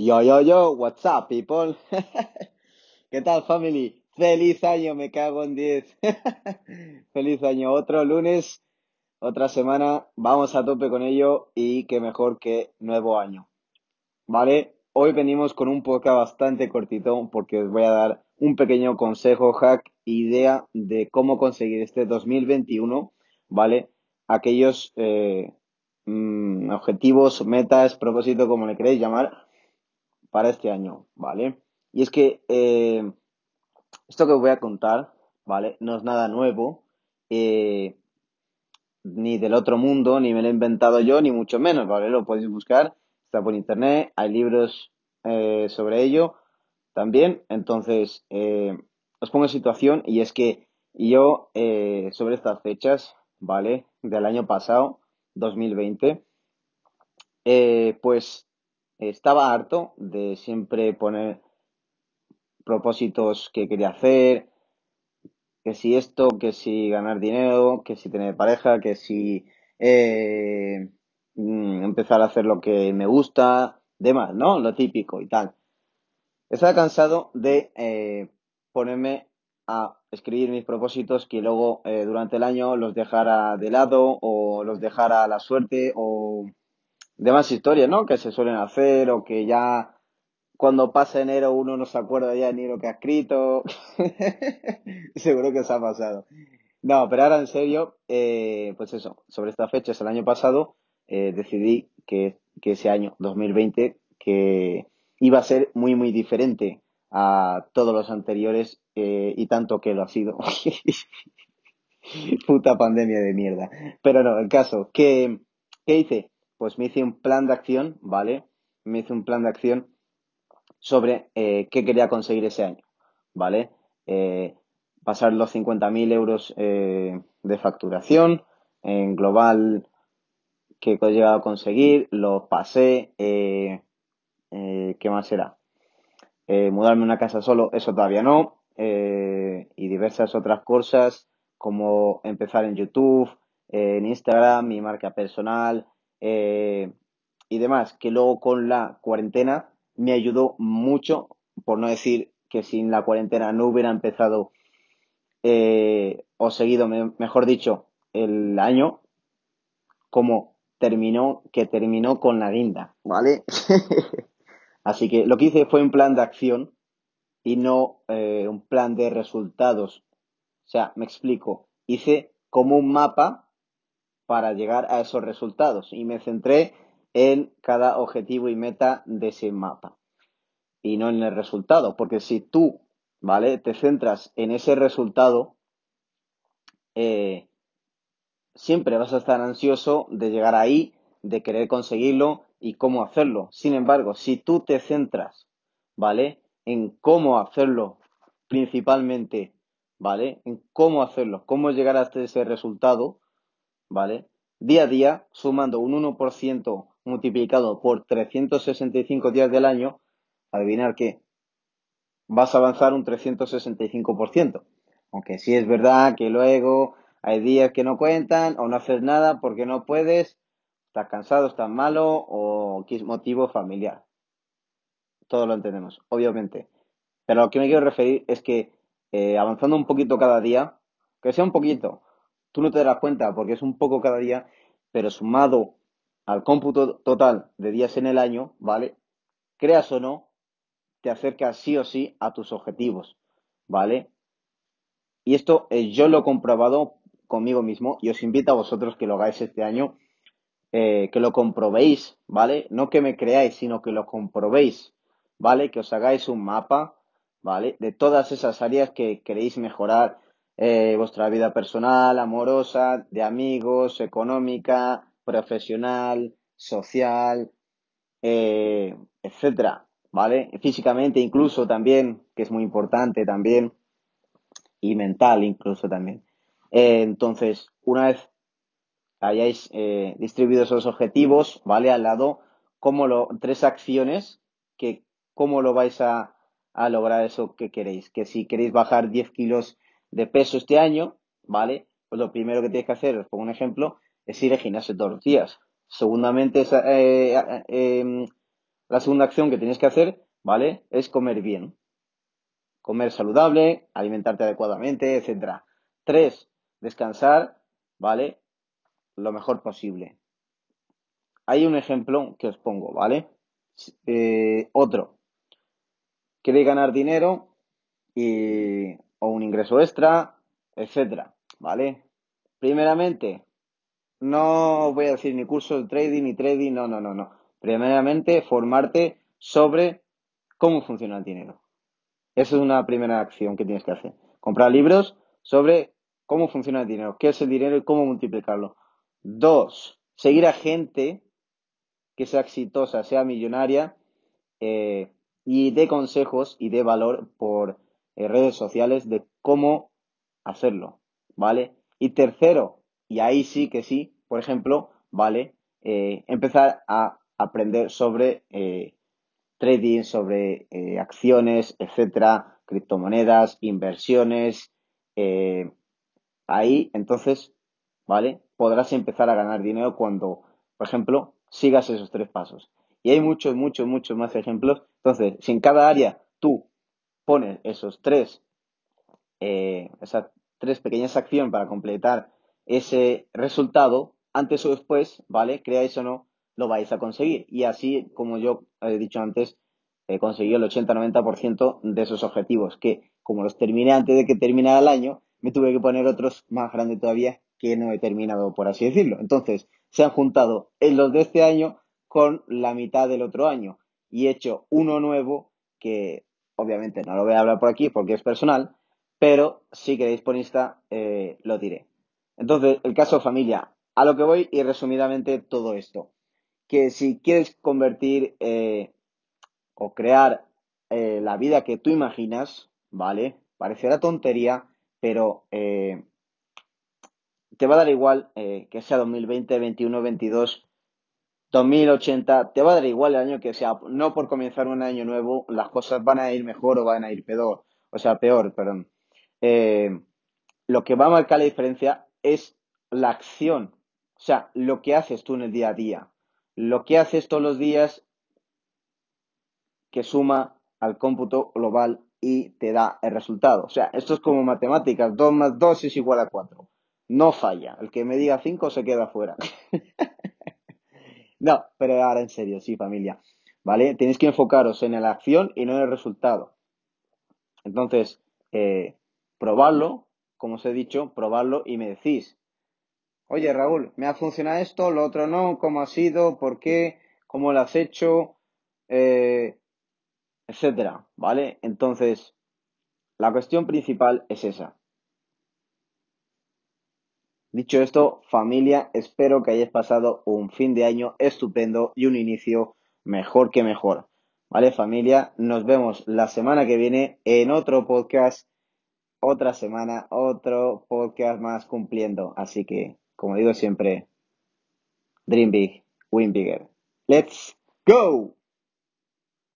Yo, yo, yo, what's up, people? ¿Qué tal, family? Feliz año, me cago en 10. Feliz año, otro lunes, otra semana, vamos a tope con ello y qué mejor que nuevo año. ¿Vale? Hoy venimos con un podcast bastante cortito porque os voy a dar un pequeño consejo, hack, idea de cómo conseguir este 2021, ¿vale? Aquellos eh, mm, objetivos, metas, propósito, como le queréis llamar, para este año, ¿vale? Y es que eh, esto que os voy a contar, ¿vale? No es nada nuevo, eh, ni del otro mundo, ni me lo he inventado yo, ni mucho menos, ¿vale? Lo podéis buscar, está por internet, hay libros eh, sobre ello también. Entonces, os pongo en situación y es que yo, sobre estas fechas, ¿vale? Del año pasado, 2020, pues estaba harto de siempre poner propósitos que quería hacer, que si esto, que si ganar dinero, que si tener pareja, que si eh, mm, empezar a hacer lo que me gusta, demás, ¿no? Lo típico y tal. Estaba cansado de eh, ponerme a escribir mis propósitos que luego eh, durante el año los dejara de lado o los dejara a la suerte o demás historias, ¿no? Que se suelen hacer o que ya cuando pasa enero uno no se acuerda ya ni lo que ha escrito. Seguro que se ha pasado. No, pero ahora en serio, eh, pues eso, sobre estas fechas el año pasado eh, decidí que, que ese año 2020 que iba a ser muy muy diferente a todos los anteriores eh, y tanto que lo ha sido. Puta pandemia de mierda. Pero no, el caso, ¿qué, ¿qué hice? Pues me hice un plan de acción, ¿vale? Me hice un plan de acción sobre eh, qué quería conseguir ese año, ¿vale? Eh, pasar los 50.000 euros eh, de facturación en global que he llegado a conseguir, los pasé, ¿qué más será? mudarme a una casa solo, eso todavía no, y diversas otras cosas como empezar en YouTube, en Instagram, mi marca personal, eh, y demás, que luego con la cuarentena me ayudó mucho, por no decir que sin la cuarentena no hubiera empezado eh, o seguido, mejor dicho, el año como terminó, que terminó con la guinda, ¿vale? Así que lo que hice fue un plan de acción y no eh, un plan de resultados. O sea, me explico. Hice como un mapa para llegar a esos resultados y me centré en cada objetivo y meta de ese mapa y no en el resultado, porque si tú, ¿vale? Te centras en ese resultado, eh, siempre vas a estar ansioso de llegar ahí, de querer conseguirlo y cómo hacerlo. Sin embargo, si tú te centras, ¿vale? En cómo hacerlo principalmente, ¿vale? En cómo hacerlo, cómo llegar hasta ese resultado, ¿vale? Día a día, sumando un 1% multiplicado por 365 días del año, adivinar qué, vas a avanzar un 365%. Aunque sí es verdad que luego hay días que no cuentan o no haces nada porque no puedes, estás cansado, estás malo o es motivo familiar. Todo lo entendemos, obviamente. Pero lo que me quiero referir es que eh, avanzando un poquito cada día, que sea un poquito, tú no te das cuenta porque es un poco cada día, pero sumado al cómputo total de días en el año, ¿vale? Creas o no, te acercas sí o sí a tus objetivos, ¿vale? Y esto eh, yo lo he comprobado conmigo mismo y os invito a vosotros que lo hagáis este año, eh, que lo comprobéis, ¿vale? No que me creáis, sino que lo comprobéis, ¿vale? Que os hagáis un mapa, ¿vale? De todas esas áreas que queréis mejorar eh, vuestra vida personal, amorosa, de amigos, económica, profesional, social, eh, etcétera, ¿vale? Físicamente incluso también, que es muy importante también, y mental incluso también. Eh, entonces, una vez hayáis eh, distribuido esos objetivos, ¿vale? Al lado, cómo lo, tres acciones que cómo lo vais a, a lograr eso que queréis. Que si queréis bajar 10 kilos de peso este año, ¿vale? Pues lo primero que tienes que hacer, os pongo un ejemplo, es ir al gimnasio todos los días. Segundamente, es, eh, em, La segunda acción que tienes que hacer, ¿vale? Es comer bien. Comer saludable, alimentarte adecuadamente, etc. Tres, descansar, ¿vale? Lo mejor posible. Hay un ejemplo que os pongo, ¿vale? Eh, otro. Queréis ganar dinero y, o un ingreso extra, etcétera, ¿vale? Primeramente, no voy a decir ni curso de trading ni trading, no, no, no, no. Primeramente, formarte sobre cómo funciona el dinero. Esa es una primera acción que tienes que hacer. Comprar libros sobre cómo funciona el dinero, qué es el dinero y cómo multiplicarlo. Dos, seguir a gente que sea exitosa, sea millonaria eh, y dé consejos y dé valor por redes sociales de cómo hacerlo, ¿vale? Y tercero, y ahí sí que sí, por ejemplo, ¿vale? Eh, empezar a aprender sobre trading, sobre acciones, etcétera, criptomonedas, inversiones. ahí, entonces, ¿vale? Podrás empezar a ganar dinero cuando, por ejemplo, sigas esos tres pasos. Y hay muchos, muchos, muchos más ejemplos. Entonces, si en cada área tú pones esos tres, eh, esas tres pequeñas acciones para completar ese resultado, antes o después, ¿vale? Creáis o no, lo vais a conseguir. Y así, como yo he dicho antes, he conseguido el 80-90% de esos objetivos, que como los terminé antes de que terminara el año, me tuve que poner otros más grandes todavía que no he terminado, por así decirlo. Entonces, se han juntado los de este año con la mitad del otro año y he hecho uno nuevo que obviamente no lo voy a hablar por aquí porque es personal, pero si queréis por Insta eh, lo diré. Entonces, el caso familia, a lo que voy y resumidamente todo esto, que si quieres convertir eh, o crear eh, la vida que tú imaginas, ¿vale? Parecerá tontería, pero te va a dar igual que sea 2020, 21, 22, 2080, te va a dar igual el año que sea. No por comenzar un año nuevo las cosas van a ir mejor o van a ir peor. O sea, peor, perdón. Eh, lo que va a marcar la diferencia es la acción. O sea, lo que haces tú en el día a día. Lo que haces todos los días que suma al cómputo global y te da el resultado. O sea, esto es como matemáticas. 2 más 2 es igual a 4 no falla. El que me diga 5 se queda fuera. no, pero ahora en serio, sí, familia. ¿Vale? Tenéis que enfocaros en la acción y no en el resultado. Entonces, eh, probarlo, como os he dicho, probarlo y me decís, oye Raúl, me ha funcionado esto, lo otro no, ¿cómo ha sido? ¿Por qué? ¿Cómo lo has hecho? Eh, etcétera, ¿vale? Entonces, la cuestión principal es esa. Dicho esto, familia, espero que hayáis pasado un fin de año estupendo y un inicio mejor que mejor. ¿Vale, familia? Nos vemos la semana que viene en otro podcast, otra semana, otro podcast más cumpliendo. Así que, como digo siempre, Dream Big, Win Bigger. Let's go!